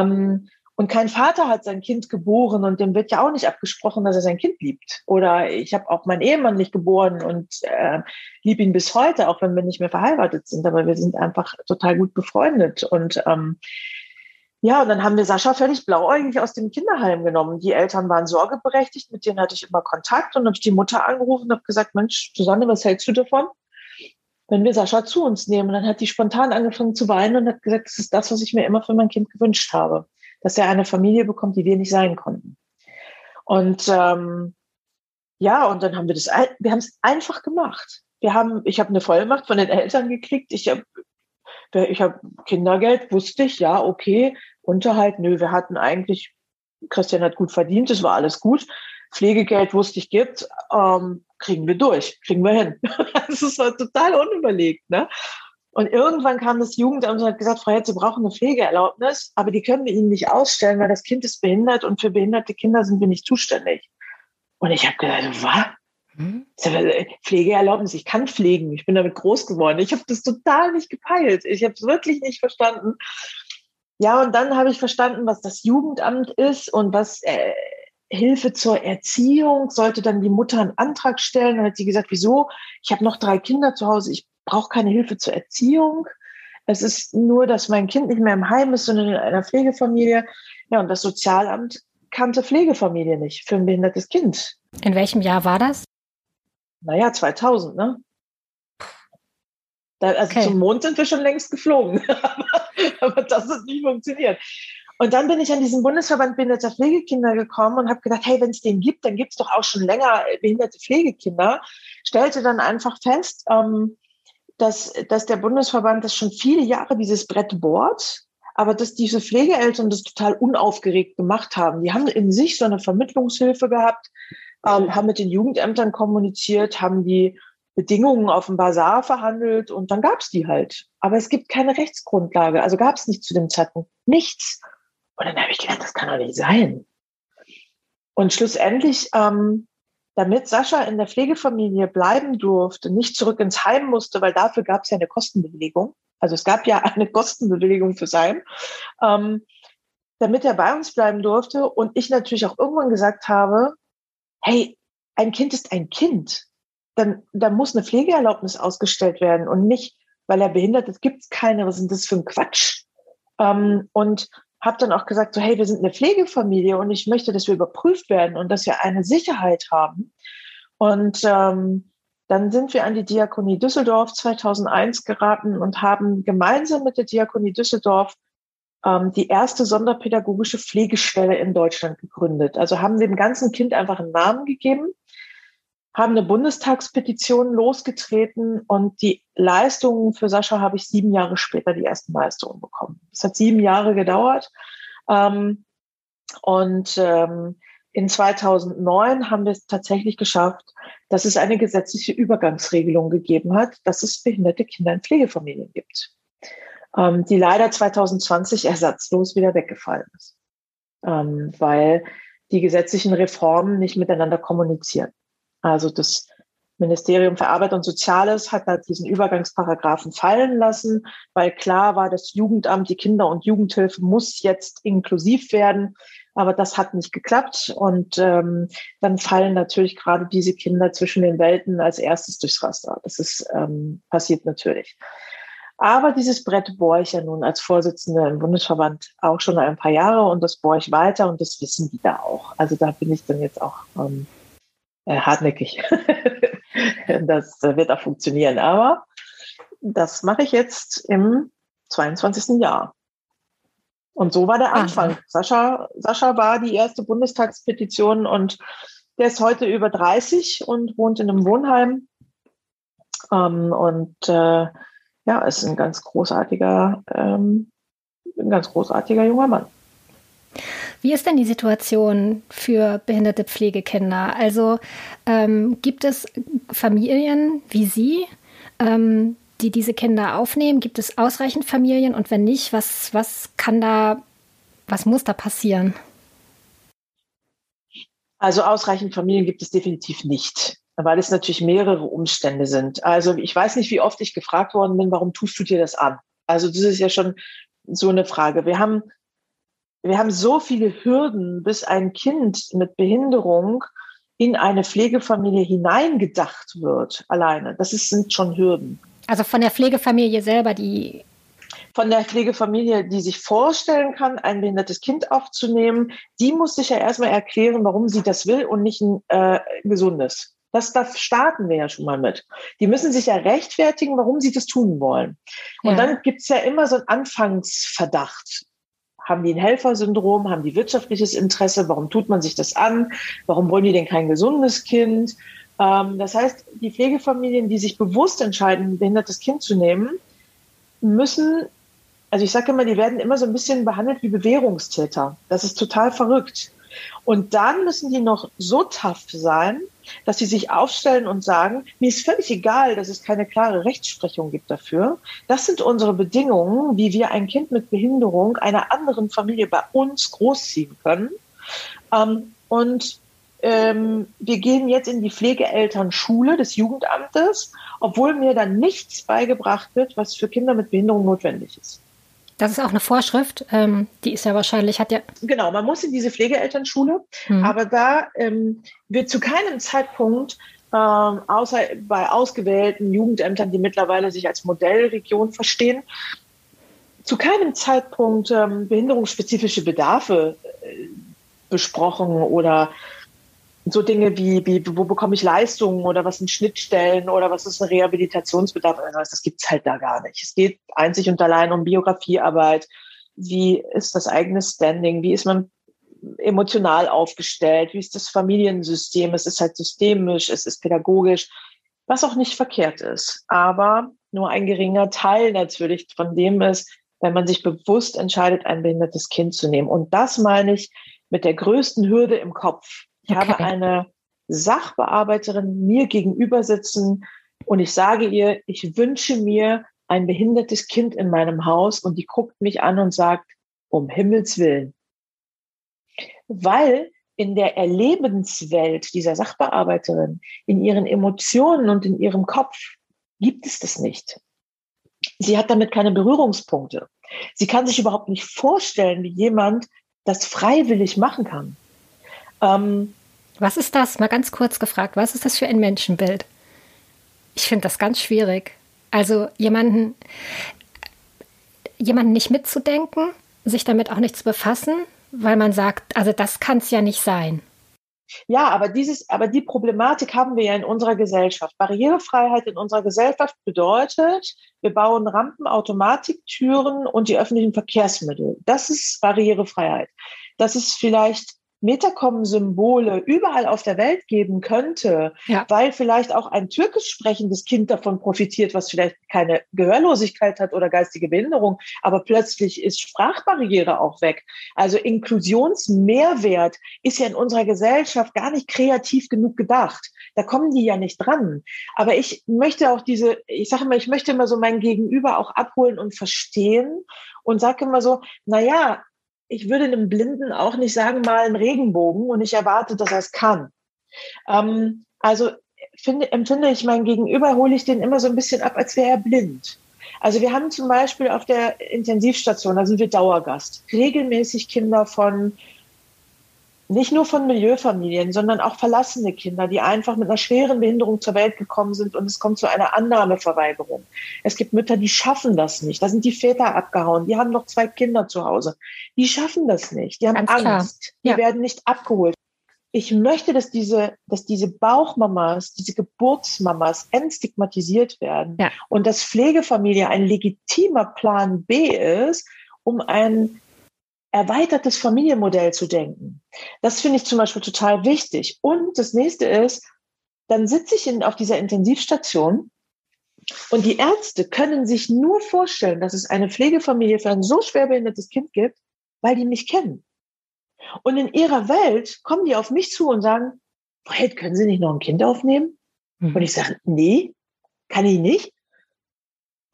Ähm, und kein Vater hat sein Kind geboren und dem wird ja auch nicht abgesprochen, dass er sein Kind liebt. Oder ich habe auch meinen Ehemann nicht geboren und äh, liebe ihn bis heute, auch wenn wir nicht mehr verheiratet sind. Aber wir sind einfach total gut befreundet. Und ähm, ja, und dann haben wir Sascha völlig blauäugig aus dem Kinderheim genommen. Die Eltern waren sorgeberechtigt, mit denen hatte ich immer Kontakt und habe ich die Mutter angerufen und habe gesagt, Mensch, Susanne, was hältst du davon? Wenn wir Sascha zu uns nehmen. Dann hat die spontan angefangen zu weinen und hat gesagt, das ist das, was ich mir immer für mein Kind gewünscht habe. Dass er eine Familie bekommt, die wir nicht sein konnten. Und ähm, ja, und dann haben wir das, wir haben es einfach gemacht. Wir haben, ich habe eine Vollmacht von den Eltern gekriegt. Ich habe ich habe Kindergeld, wusste ich, ja, okay. Unterhalt, nö, wir hatten eigentlich, Christian hat gut verdient, es war alles gut. Pflegegeld wusste ich gibt, ähm, kriegen wir durch, kriegen wir hin. [laughs] das ist halt total unüberlegt, ne? Und irgendwann kam das Jugendamt und hat gesagt, Frau Hetz, Sie brauchen eine Pflegeerlaubnis, aber die können wir Ihnen nicht ausstellen, weil das Kind ist behindert und für behinderte Kinder sind wir nicht zuständig. Und ich habe gedacht, was? Hm? Pflegeerlaubnis, ich kann pflegen, ich bin damit groß geworden. Ich habe das total nicht gepeilt. Ich habe es wirklich nicht verstanden. Ja, und dann habe ich verstanden, was das Jugendamt ist und was äh, Hilfe zur Erziehung. Sollte dann die Mutter einen Antrag stellen, dann hat sie gesagt, wieso? Ich habe noch drei Kinder zu Hause, ich brauche keine Hilfe zur Erziehung. Es ist nur, dass mein Kind nicht mehr im Heim ist, sondern in einer Pflegefamilie. Ja, und das Sozialamt kannte Pflegefamilie nicht für ein behindertes Kind. In welchem Jahr war das? naja, 2000, ne? Da, also okay. zum Mond sind wir schon längst geflogen, [laughs] aber, aber das hat nicht funktioniert. Und dann bin ich an diesen Bundesverband behinderter Pflegekinder gekommen und habe gedacht, hey, wenn es den gibt, dann gibt es doch auch schon länger behinderte Pflegekinder. Stellte dann einfach fest, ähm, dass, dass der Bundesverband das schon viele Jahre dieses Brett bohrt, aber dass diese Pflegeeltern das total unaufgeregt gemacht haben. Die haben in sich so eine Vermittlungshilfe gehabt, ähm, haben mit den Jugendämtern kommuniziert, haben die Bedingungen auf dem Bazar verhandelt und dann gab es die halt. Aber es gibt keine Rechtsgrundlage. Also gab es nicht zu dem Zeitpunkt nichts. Und dann habe ich gedacht, das kann doch nicht sein. Und schlussendlich, ähm, damit Sascha in der Pflegefamilie bleiben durfte, nicht zurück ins Heim musste, weil dafür gab es ja eine Kostenbewilligung. Also es gab ja [laughs] eine Kostenbewilligung fürs Heim, ähm, damit er bei uns bleiben durfte. Und ich natürlich auch irgendwann gesagt habe, hey, ein Kind ist ein Kind. Dann, dann muss eine Pflegeerlaubnis ausgestellt werden und nicht, weil er behindert ist, gibt es keine. Was ist das für ein Quatsch? Ähm, und habe dann auch gesagt, so hey, wir sind eine Pflegefamilie und ich möchte, dass wir überprüft werden und dass wir eine Sicherheit haben. Und ähm, dann sind wir an die Diakonie Düsseldorf 2001 geraten und haben gemeinsam mit der Diakonie Düsseldorf ähm, die erste sonderpädagogische Pflegestelle in Deutschland gegründet. Also haben dem ganzen Kind einfach einen Namen gegeben haben eine Bundestagspetition losgetreten und die Leistungen für Sascha habe ich sieben Jahre später die ersten Leistungen bekommen. Es hat sieben Jahre gedauert. Ähm, und ähm, in 2009 haben wir es tatsächlich geschafft, dass es eine gesetzliche Übergangsregelung gegeben hat, dass es behinderte Kinder in Pflegefamilien gibt, ähm, die leider 2020 ersatzlos wieder weggefallen ist, ähm, weil die gesetzlichen Reformen nicht miteinander kommunizieren. Also das Ministerium für Arbeit und Soziales hat da diesen Übergangsparagraphen fallen lassen, weil klar war, das Jugendamt, die Kinder- und Jugendhilfe muss jetzt inklusiv werden. Aber das hat nicht geklappt. Und ähm, dann fallen natürlich gerade diese Kinder zwischen den Welten als erstes durchs Raster. Das ist ähm, passiert natürlich. Aber dieses Brett bohre ich ja nun als Vorsitzende im Bundesverband auch schon ein paar Jahre und das bohre ich weiter und das wissen die da auch. Also da bin ich dann jetzt auch ähm, äh, hartnäckig. [laughs] das äh, wird auch funktionieren. Aber das mache ich jetzt im 22. Jahr. Und so war der Anfang. Sascha, Sascha war die erste Bundestagspetition und der ist heute über 30 und wohnt in einem Wohnheim. Ähm, und äh, ja, ist ein ganz großartiger, ähm, ein ganz großartiger junger Mann. Wie ist denn die Situation für behinderte Pflegekinder? Also ähm, gibt es Familien wie Sie, ähm, die diese Kinder aufnehmen? Gibt es ausreichend Familien? Und wenn nicht, was, was kann da, was muss da passieren? Also ausreichend Familien gibt es definitiv nicht, weil es natürlich mehrere Umstände sind. Also ich weiß nicht, wie oft ich gefragt worden bin, warum tust du dir das an? Also das ist ja schon so eine Frage. Wir haben wir haben so viele Hürden, bis ein Kind mit Behinderung in eine Pflegefamilie hineingedacht wird, alleine. Das ist, sind schon Hürden. Also von der Pflegefamilie selber, die. Von der Pflegefamilie, die sich vorstellen kann, ein behindertes Kind aufzunehmen, die muss sich ja erstmal erklären, warum sie das will und nicht ein äh, gesundes. Das, das starten wir ja schon mal mit. Die müssen sich ja rechtfertigen, warum sie das tun wollen. Und ja. dann gibt's ja immer so einen Anfangsverdacht haben die ein Helfersyndrom, haben die wirtschaftliches Interesse, warum tut man sich das an, warum wollen die denn kein gesundes Kind? Ähm, das heißt, die Pflegefamilien, die sich bewusst entscheiden, ein behindertes Kind zu nehmen, müssen, also ich sage immer, die werden immer so ein bisschen behandelt wie Bewährungstäter. Das ist total verrückt. Und dann müssen die noch so tough sein, dass sie sich aufstellen und sagen, mir ist völlig egal, dass es keine klare Rechtsprechung gibt dafür. Das sind unsere Bedingungen, wie wir ein Kind mit Behinderung einer anderen Familie bei uns großziehen können. Ähm, und ähm, wir gehen jetzt in die Pflegeelternschule des Jugendamtes, obwohl mir dann nichts beigebracht wird, was für Kinder mit Behinderung notwendig ist. Das ist auch eine Vorschrift, ähm, die ist ja wahrscheinlich, hat ja. Genau, man muss in diese Pflegeelternschule, hm. aber da ähm, wird zu keinem Zeitpunkt, ähm, außer bei ausgewählten Jugendämtern, die mittlerweile sich als Modellregion verstehen, zu keinem Zeitpunkt ähm, behinderungsspezifische Bedarfe äh, besprochen oder so Dinge wie, wie, wo bekomme ich Leistungen oder was sind Schnittstellen oder was ist ein Rehabilitationsbedarf oder sowas, das gibt's halt da gar nicht. Es geht einzig und allein um Biografiearbeit. Wie ist das eigene Standing? Wie ist man emotional aufgestellt? Wie ist das Familiensystem? Es ist halt systemisch, es ist pädagogisch. was auch nicht verkehrt ist, aber nur ein geringer Teil natürlich von dem ist, wenn man sich bewusst entscheidet, ein behindertes Kind zu nehmen. Und das meine ich mit der größten Hürde im Kopf. Ich okay. habe eine Sachbearbeiterin mir gegenüber sitzen und ich sage ihr, ich wünsche mir ein behindertes Kind in meinem Haus und die guckt mich an und sagt, um Himmels Willen. Weil in der Erlebenswelt dieser Sachbearbeiterin, in ihren Emotionen und in ihrem Kopf gibt es das nicht. Sie hat damit keine Berührungspunkte. Sie kann sich überhaupt nicht vorstellen, wie jemand das freiwillig machen kann. Ähm, was ist das? Mal ganz kurz gefragt, was ist das für ein Menschenbild? Ich finde das ganz schwierig. Also jemanden, jemanden nicht mitzudenken, sich damit auch nicht zu befassen, weil man sagt, also das kann es ja nicht sein. Ja, aber dieses, aber die Problematik haben wir ja in unserer Gesellschaft. Barrierefreiheit in unserer Gesellschaft bedeutet, wir bauen Rampen, Automatiktüren und die öffentlichen Verkehrsmittel. Das ist Barrierefreiheit. Das ist vielleicht Metacom-Symbole überall auf der Welt geben könnte, ja. weil vielleicht auch ein türkisch sprechendes Kind davon profitiert, was vielleicht keine Gehörlosigkeit hat oder geistige Behinderung, aber plötzlich ist Sprachbarriere auch weg. Also Inklusionsmehrwert ist ja in unserer Gesellschaft gar nicht kreativ genug gedacht. Da kommen die ja nicht dran. Aber ich möchte auch diese, ich sage immer, ich möchte immer so mein Gegenüber auch abholen und verstehen und sage immer so, na ja, ich würde einem Blinden auch nicht sagen, mal einen Regenbogen und ich erwarte, dass er es kann. Ähm, also finde, empfinde ich mein Gegenüber, hole ich den immer so ein bisschen ab, als wäre er blind. Also wir haben zum Beispiel auf der Intensivstation, da sind wir Dauergast, regelmäßig Kinder von nicht nur von Milieufamilien, sondern auch verlassene Kinder, die einfach mit einer schweren Behinderung zur Welt gekommen sind und es kommt zu einer Annahmeverweigerung. Es gibt Mütter, die schaffen das nicht. Da sind die Väter abgehauen. Die haben noch zwei Kinder zu Hause. Die schaffen das nicht. Die haben Ganz Angst. Ja. Die werden nicht abgeholt. Ich möchte, dass diese, dass diese Bauchmamas, diese Geburtsmamas entstigmatisiert werden ja. und dass Pflegefamilie ein legitimer Plan B ist, um ein erweitertes Familienmodell zu denken. Das finde ich zum Beispiel total wichtig. Und das nächste ist, dann sitze ich in, auf dieser Intensivstation und die Ärzte können sich nur vorstellen, dass es eine Pflegefamilie für ein so schwerbehindertes Kind gibt, weil die mich kennen. Und in ihrer Welt kommen die auf mich zu und sagen, Fred, können Sie nicht noch ein Kind aufnehmen? Mhm. Und ich sage, nee, kann ich nicht.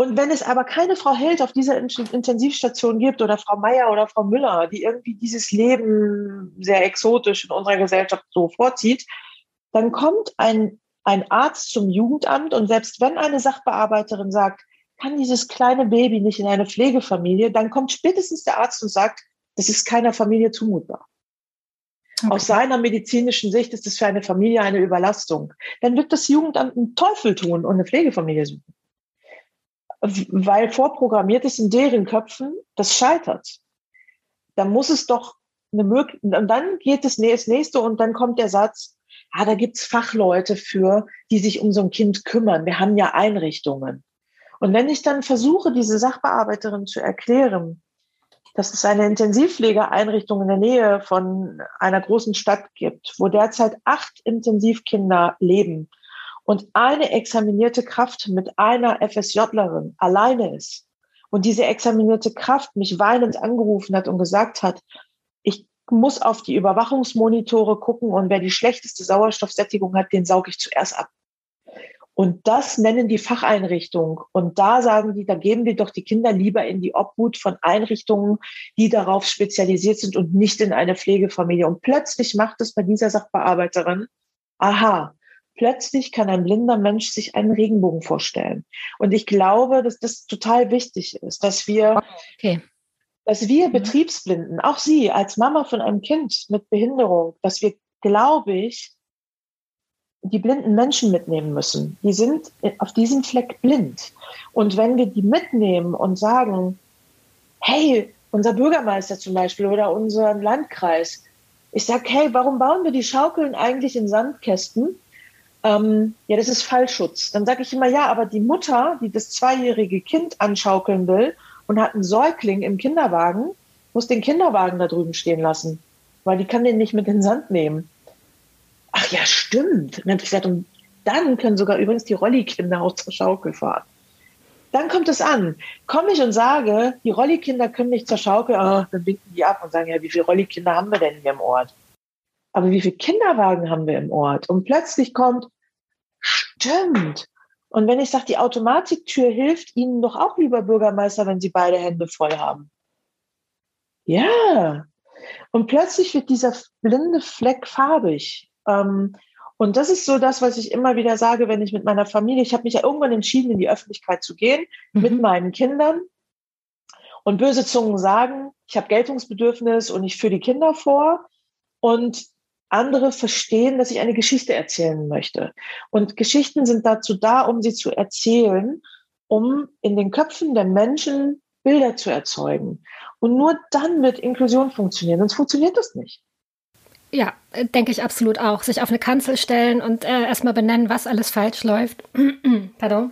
Und wenn es aber keine Frau Held auf dieser Intensivstation gibt oder Frau Meier oder Frau Müller, die irgendwie dieses Leben sehr exotisch in unserer Gesellschaft so vorzieht, dann kommt ein, ein Arzt zum Jugendamt und selbst wenn eine Sachbearbeiterin sagt, kann dieses kleine Baby nicht in eine Pflegefamilie, dann kommt spätestens der Arzt und sagt, das ist keiner Familie zumutbar. Okay. Aus seiner medizinischen Sicht ist es für eine Familie eine Überlastung. Dann wird das Jugendamt einen Teufel tun und eine Pflegefamilie suchen weil vorprogrammiert ist in deren Köpfen, das scheitert. Da muss es doch eine Möglichkeit, und dann geht es das nächste und dann kommt der Satz, ah, da gibt's Fachleute für, die sich um so ein Kind kümmern. Wir haben ja Einrichtungen. Und wenn ich dann versuche, diese Sachbearbeiterin zu erklären, dass es eine Intensivpflegeeinrichtung in der Nähe von einer großen Stadt gibt, wo derzeit acht Intensivkinder leben, und eine examinierte Kraft mit einer FSJlerin alleine ist und diese examinierte Kraft mich weinend angerufen hat und gesagt hat, ich muss auf die Überwachungsmonitore gucken und wer die schlechteste Sauerstoffsättigung hat, den sauge ich zuerst ab. Und das nennen die Facheinrichtungen. Und da sagen die, da geben wir doch die Kinder lieber in die Obhut von Einrichtungen, die darauf spezialisiert sind und nicht in eine Pflegefamilie. Und plötzlich macht es bei dieser Sachbearbeiterin, aha, plötzlich kann ein blinder Mensch sich einen Regenbogen vorstellen. Und ich glaube, dass das total wichtig ist, dass wir, okay. dass wir mhm. Betriebsblinden, auch Sie als Mama von einem Kind mit Behinderung, dass wir, glaube ich, die blinden Menschen mitnehmen müssen. Die sind auf diesem Fleck blind. Und wenn wir die mitnehmen und sagen, hey, unser Bürgermeister zum Beispiel oder unser Landkreis, ich sage, hey, warum bauen wir die Schaukeln eigentlich in Sandkästen? Ähm, ja, das ist Fallschutz. Dann sage ich immer, ja, aber die Mutter, die das zweijährige Kind anschaukeln will und hat einen Säugling im Kinderwagen, muss den Kinderwagen da drüben stehen lassen, weil die kann den nicht mit in den Sand nehmen. Ach ja, stimmt. Und dann ich gesagt, und dann können sogar übrigens die Rollikinder auch zur Schaukel fahren. Dann kommt es an. Komme ich und sage, die Rollikinder können nicht zur Schaukel, oh, dann winken die ab und sagen, ja, wie viele Rollikinder haben wir denn hier im Ort? Aber wie viele Kinderwagen haben wir im Ort? Und plötzlich kommt, stimmt. Und wenn ich sage, die Automatiktür hilft Ihnen doch auch, lieber Bürgermeister, wenn Sie beide Hände voll haben. Ja. Und plötzlich wird dieser blinde Fleck farbig. Ähm, und das ist so das, was ich immer wieder sage, wenn ich mit meiner Familie, ich habe mich ja irgendwann entschieden, in die Öffentlichkeit zu gehen, mhm. mit meinen Kindern. Und böse Zungen sagen, ich habe Geltungsbedürfnis und ich führe die Kinder vor. Und andere verstehen, dass ich eine Geschichte erzählen möchte. Und Geschichten sind dazu da, um sie zu erzählen, um in den Köpfen der Menschen Bilder zu erzeugen. Und nur dann wird Inklusion funktionieren, sonst funktioniert das nicht. Ja, denke ich absolut auch. Sich auf eine Kanzel stellen und äh, erstmal benennen, was alles falsch läuft. [clears throat] Pardon.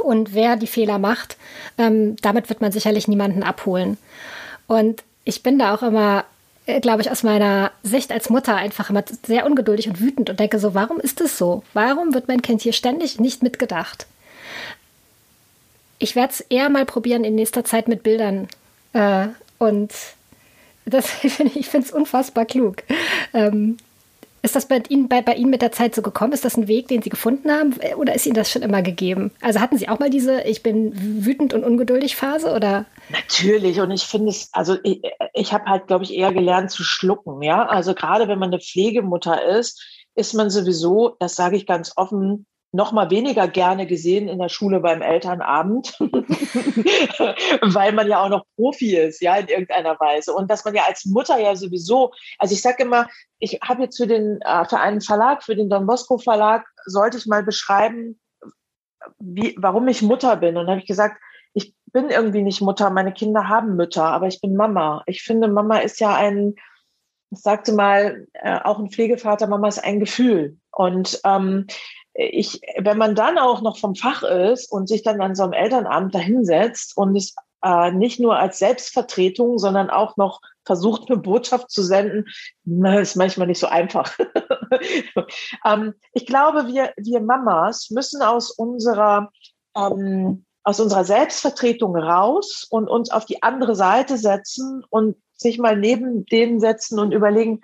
Und wer die Fehler macht, ähm, damit wird man sicherlich niemanden abholen. Und ich bin da auch immer, äh, glaube ich, aus meiner Sicht als Mutter einfach immer sehr ungeduldig und wütend und denke so, warum ist es so? Warum wird mein Kind hier ständig nicht mitgedacht? Ich werde es eher mal probieren in nächster Zeit mit Bildern äh, und das, [laughs] ich finde es unfassbar klug. Ähm, ist das bei Ihnen, bei, bei Ihnen mit der Zeit so gekommen? Ist das ein Weg, den Sie gefunden haben? Oder ist Ihnen das schon immer gegeben? Also hatten Sie auch mal diese Ich bin wütend und ungeduldig Phase? Oder? Natürlich. Und ich finde es, also ich, ich habe halt, glaube ich, eher gelernt zu schlucken. Ja, also gerade wenn man eine Pflegemutter ist, ist man sowieso, das sage ich ganz offen, noch mal weniger gerne gesehen in der Schule beim Elternabend, [laughs] weil man ja auch noch Profi ist, ja, in irgendeiner Weise. Und dass man ja als Mutter ja sowieso, also ich sage immer, ich habe jetzt für den, äh, für einen Verlag, für den Don Bosco Verlag, sollte ich mal beschreiben, wie, warum ich Mutter bin. Und habe ich gesagt, ich bin irgendwie nicht Mutter, meine Kinder haben Mütter, aber ich bin Mama. Ich finde, Mama ist ja ein, ich sagte mal, äh, auch ein Pflegevater, Mama ist ein Gefühl. Und ähm, ich, wenn man dann auch noch vom Fach ist und sich dann an so einem Elternabend dahinsetzt und es äh, nicht nur als Selbstvertretung, sondern auch noch versucht, eine Botschaft zu senden, na, ist manchmal nicht so einfach. [laughs] ähm, ich glaube, wir, wir Mamas müssen aus unserer, ähm, aus unserer Selbstvertretung raus und uns auf die andere Seite setzen und sich mal neben denen setzen und überlegen,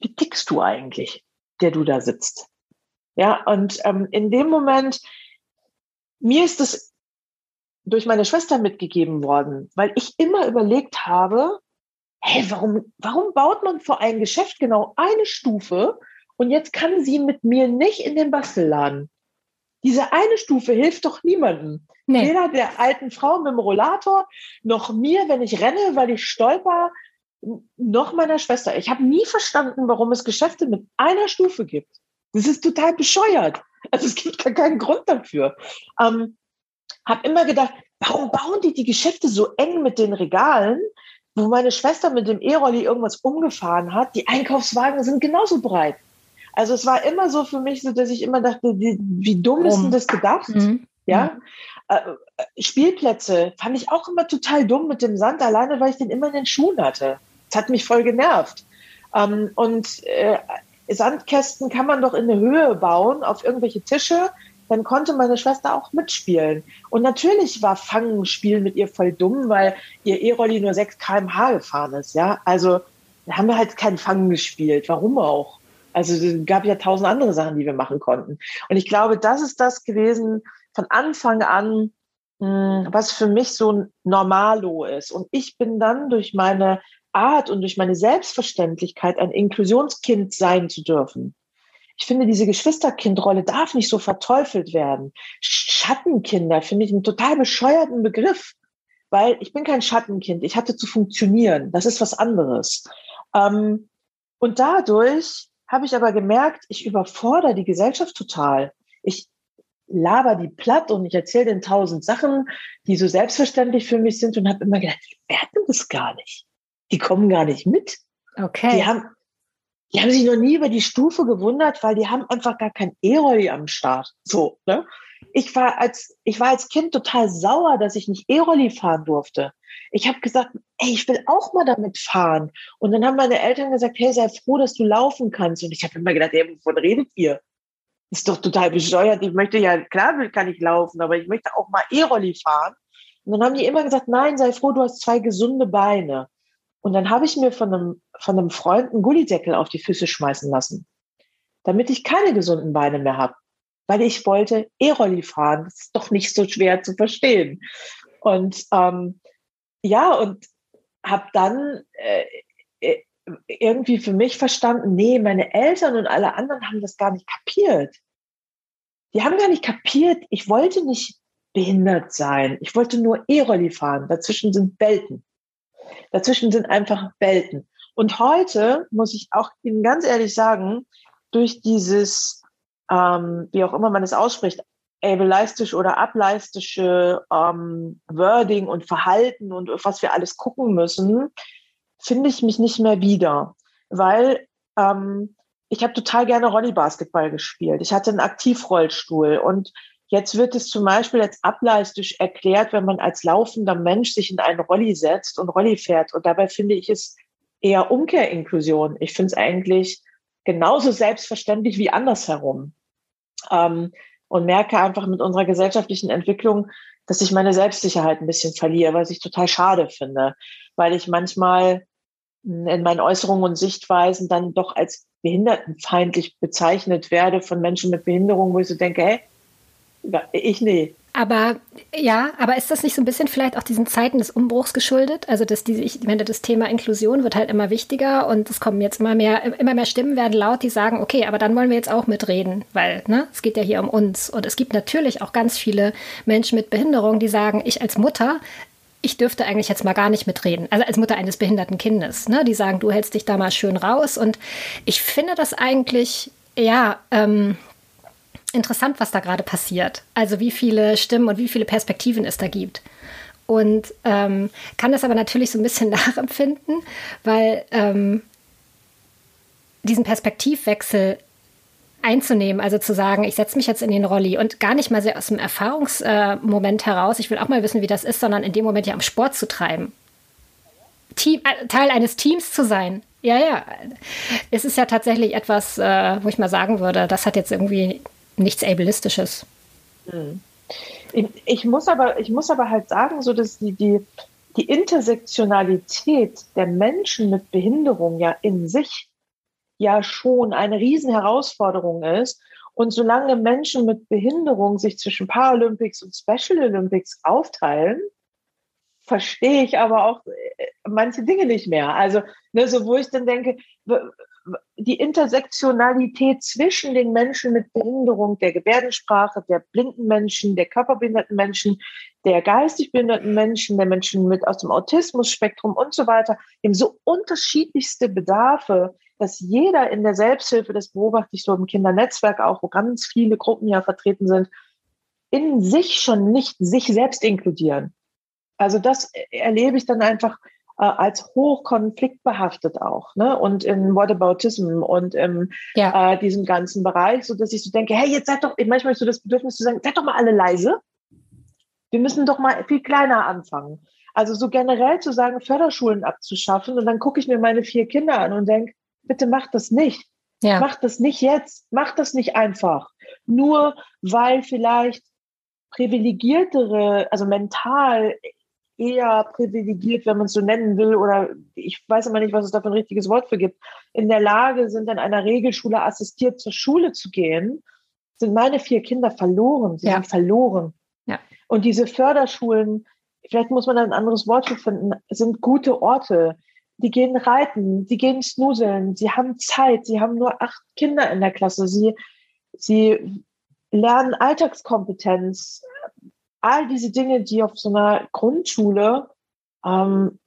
wie tickst du eigentlich, der du da sitzt? Ja, und ähm, in dem Moment, mir ist es durch meine Schwester mitgegeben worden, weil ich immer überlegt habe, hey, warum, warum baut man vor ein Geschäft genau eine Stufe und jetzt kann sie mit mir nicht in den Bastelladen? Diese eine Stufe hilft doch niemandem. Nee. Weder der alten Frau mit dem Rollator, noch mir, wenn ich renne, weil ich stolper, noch meiner Schwester. Ich habe nie verstanden, warum es Geschäfte mit einer Stufe gibt. Das ist total bescheuert. Also es gibt gar keinen Grund dafür. Ähm, habe immer gedacht, warum bauen die die Geschäfte so eng mit den Regalen, wo meine Schwester mit dem E-Rolli irgendwas umgefahren hat? Die Einkaufswagen sind genauso breit. Also es war immer so für mich so, dass ich immer dachte, wie, wie dumm ist denn das gedacht? Mhm. Ja. Mhm. Äh, Spielplätze fand ich auch immer total dumm mit dem Sand, alleine weil ich den immer in den Schuhen hatte. Das hat mich voll genervt. Ähm, und äh, Sandkästen kann man doch in eine Höhe bauen auf irgendwelche Tische. Dann konnte meine Schwester auch mitspielen. Und natürlich war Fangenspielen mit ihr voll dumm, weil ihr E-Rolli nur 6 kmh gefahren ist. Ja, also da haben wir halt kein Fangen gespielt. Warum auch? Also es gab ja tausend andere Sachen, die wir machen konnten. Und ich glaube, das ist das gewesen von Anfang an, hm, was für mich so ein Normalo ist. Und ich bin dann durch meine Art und durch meine Selbstverständlichkeit ein Inklusionskind sein zu dürfen. Ich finde, diese Geschwisterkindrolle darf nicht so verteufelt werden. Schattenkinder finde ich einen total bescheuerten Begriff, weil ich bin kein Schattenkind. Ich hatte zu funktionieren. Das ist was anderes. Ähm, und dadurch habe ich aber gemerkt, ich überfordere die Gesellschaft total. Ich laber die platt und ich erzähle den tausend Sachen, die so selbstverständlich für mich sind und habe immer gedacht, die merken das gar nicht die kommen gar nicht mit. Okay. Die haben, die haben sich noch nie über die Stufe gewundert, weil die haben einfach gar kein E-Rolli am Start. So, ne? Ich war als, ich war als Kind total sauer, dass ich nicht E-Rolli fahren durfte. Ich habe gesagt, ey, ich will auch mal damit fahren. Und dann haben meine Eltern gesagt, hey, sei froh, dass du laufen kannst. Und ich habe immer gedacht, ey, wovon redet ihr? Das ist doch total bescheuert. Ich möchte ja, klar kann ich laufen, aber ich möchte auch mal E-Rolli fahren. Und dann haben die immer gesagt, nein, sei froh, du hast zwei gesunde Beine. Und dann habe ich mir von einem, von einem Freund einen Gullideckel auf die Füße schmeißen lassen, damit ich keine gesunden Beine mehr habe. Weil ich wollte E-Rolli fahren. Das ist doch nicht so schwer zu verstehen. Und ähm, ja, und habe dann äh, äh, irgendwie für mich verstanden, nee, meine Eltern und alle anderen haben das gar nicht kapiert. Die haben gar nicht kapiert, ich wollte nicht behindert sein. Ich wollte nur E-Rolli fahren. Dazwischen sind Welten. Dazwischen sind einfach Welten. Und heute muss ich auch Ihnen ganz ehrlich sagen, durch dieses, ähm, wie auch immer man es ausspricht, ableistisch oder ableistische ähm, Wording und Verhalten und was wir alles gucken müssen, finde ich mich nicht mehr wieder. Weil ähm, ich habe total gerne Rolli-Basketball gespielt. Ich hatte einen Aktivrollstuhl und jetzt wird es zum Beispiel als ableistisch erklärt, wenn man als laufender Mensch sich in einen Rolli setzt und Rolli fährt. Und dabei finde ich es eher Umkehrinklusion. Ich finde es eigentlich genauso selbstverständlich wie andersherum. Ähm, und merke einfach mit unserer gesellschaftlichen Entwicklung, dass ich meine Selbstsicherheit ein bisschen verliere, was ich total schade finde, weil ich manchmal in meinen Äußerungen und Sichtweisen dann doch als behindertenfeindlich bezeichnet werde von Menschen mit Behinderung, wo ich so denke, hey, ich nee. Aber ja, aber ist das nicht so ein bisschen vielleicht auch diesen Zeiten des Umbruchs geschuldet? Also dass diese, ich meine, das Thema Inklusion wird halt immer wichtiger und es kommen jetzt immer mehr, immer mehr Stimmen werden laut, die sagen, okay, aber dann wollen wir jetzt auch mitreden, weil ne, es geht ja hier um uns. Und es gibt natürlich auch ganz viele Menschen mit Behinderung, die sagen, ich als Mutter, ich dürfte eigentlich jetzt mal gar nicht mitreden. Also als Mutter eines behinderten Kindes, ne? Die sagen, du hältst dich da mal schön raus. Und ich finde das eigentlich, ja, ähm, interessant, was da gerade passiert. Also wie viele Stimmen und wie viele Perspektiven es da gibt. Und ähm, kann das aber natürlich so ein bisschen [laughs] nachempfinden, weil ähm, diesen Perspektivwechsel einzunehmen, also zu sagen, ich setze mich jetzt in den Rolli und gar nicht mal sehr aus dem Erfahrungsmoment äh, heraus, ich will auch mal wissen, wie das ist, sondern in dem Moment ja am Sport zu treiben. Team, äh, Teil eines Teams zu sein. Ja, ja. Es ist ja tatsächlich etwas, äh, wo ich mal sagen würde, das hat jetzt irgendwie nichts Ableistisches. Hm. Ich, ich, muss aber, ich muss aber halt sagen, so dass die, die, die Intersektionalität der Menschen mit Behinderung ja in sich ja schon eine Riesenherausforderung ist. Und solange Menschen mit Behinderung sich zwischen Paralympics und Special Olympics aufteilen, verstehe ich aber auch äh, manche Dinge nicht mehr. Also, ne, so wo ich dann denke, die Intersektionalität zwischen den Menschen mit Behinderung, der Gebärdensprache, der blinden Menschen, der körperbehinderten Menschen, der geistig behinderten Menschen, der Menschen mit aus dem Autismus-Spektrum und so weiter, eben so unterschiedlichste Bedarfe, dass jeder in der Selbsthilfe, das beobachte ich so im Kindernetzwerk auch, wo ganz viele Gruppen ja vertreten sind, in sich schon nicht sich selbst inkludieren. Also das erlebe ich dann einfach äh, als hochkonfliktbehaftet auch, ne? Und in Whataboutism und in ja. äh, diesem ganzen Bereich, so dass ich so denke, hey, jetzt seid doch, manchmal so das Bedürfnis zu sagen, seid doch mal alle leise. Wir müssen doch mal viel kleiner anfangen. Also so generell zu sagen, Förderschulen abzuschaffen und dann gucke ich mir meine vier Kinder an und denke, bitte macht das nicht. Ja. Macht das nicht jetzt. Macht das nicht einfach. Nur weil vielleicht privilegiertere, also mental eher privilegiert, wenn man es so nennen will, oder ich weiß immer nicht, was es da für ein richtiges Wort für gibt, in der Lage sind, an einer Regelschule assistiert zur Schule zu gehen, sind meine vier Kinder verloren. Sie ja. sind verloren. Ja. Und diese Förderschulen, vielleicht muss man da ein anderes Wort für finden, sind gute Orte. Die gehen reiten, sie gehen snuseln, sie haben Zeit, sie haben nur acht Kinder in der Klasse, sie, sie lernen Alltagskompetenz, all diese Dinge, die auf so einer Grundschule ähm,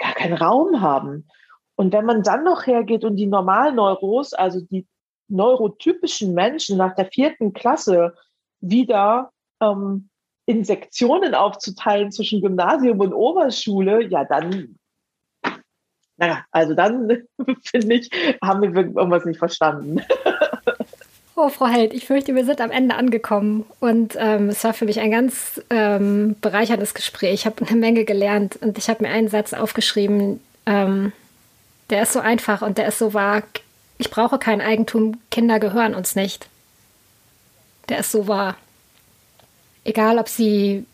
gar keinen Raum haben. Und wenn man dann noch hergeht und die Normalneuros, also die neurotypischen Menschen nach der vierten Klasse wieder ähm, in Sektionen aufzuteilen zwischen Gymnasium und Oberschule, ja, dann, naja, also dann [laughs] finde ich, haben wir irgendwas nicht verstanden. [laughs] Oh, Frau Held, ich fürchte, wir sind am Ende angekommen. Und ähm, es war für mich ein ganz ähm, bereicherndes Gespräch. Ich habe eine Menge gelernt und ich habe mir einen Satz aufgeschrieben, ähm, der ist so einfach und der ist so wahr. Ich brauche kein Eigentum, Kinder gehören uns nicht. der ist so wahr. Egal, ob sie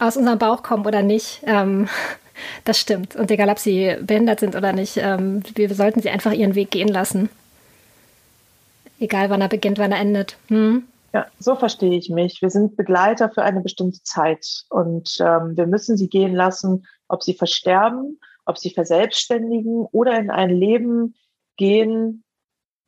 aus unserem Bauch kommen oder nicht, ähm, [laughs] das stimmt. Und egal, ob sie behindert sind oder nicht, ähm, wir sollten sie einfach ihren Weg gehen lassen. Egal, wann er beginnt, wann er endet. Hm? Ja, so verstehe ich mich. Wir sind Begleiter für eine bestimmte Zeit und ähm, wir müssen sie gehen lassen, ob sie versterben, ob sie verselbstständigen oder in ein Leben gehen,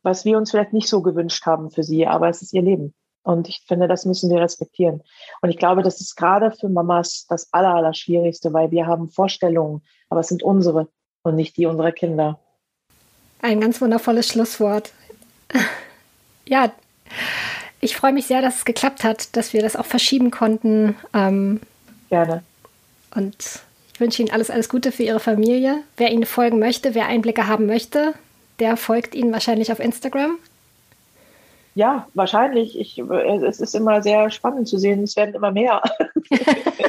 was wir uns vielleicht nicht so gewünscht haben für sie, aber es ist ihr Leben. Und ich finde, das müssen wir respektieren. Und ich glaube, das ist gerade für Mamas das Aller, Allerschwierigste, weil wir haben Vorstellungen, aber es sind unsere und nicht die unserer Kinder. Ein ganz wundervolles Schlusswort. [laughs] ja, ich freue mich sehr, dass es geklappt hat, dass wir das auch verschieben konnten. Ähm, Gerne. Und ich wünsche Ihnen alles, alles Gute für Ihre Familie. Wer Ihnen folgen möchte, wer Einblicke haben möchte, der folgt Ihnen wahrscheinlich auf Instagram. Ja, wahrscheinlich. Ich, es ist immer sehr spannend zu sehen. Es werden immer mehr.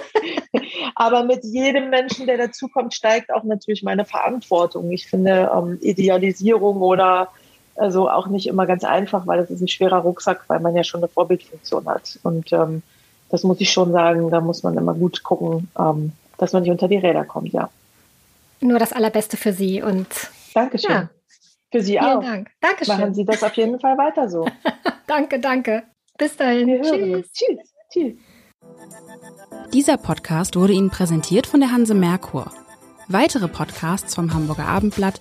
[laughs] Aber mit jedem Menschen, der dazukommt, steigt auch natürlich meine Verantwortung. Ich finde ähm, Idealisierung oder also auch nicht immer ganz einfach, weil es ist ein schwerer Rucksack, weil man ja schon eine Vorbildfunktion hat. Und ähm, das muss ich schon sagen, da muss man immer gut gucken, ähm, dass man nicht unter die Räder kommt, ja. Nur das Allerbeste für Sie und Dankeschön. Ja. Für Sie Vielen auch. Dank. Dankeschön. Machen Sie das auf jeden Fall weiter so. [laughs] danke, danke. Bis dahin. Tschüss. Tschüss. Tschüss. Dieser Podcast wurde Ihnen präsentiert von der Hanse Merkur. Weitere Podcasts vom Hamburger Abendblatt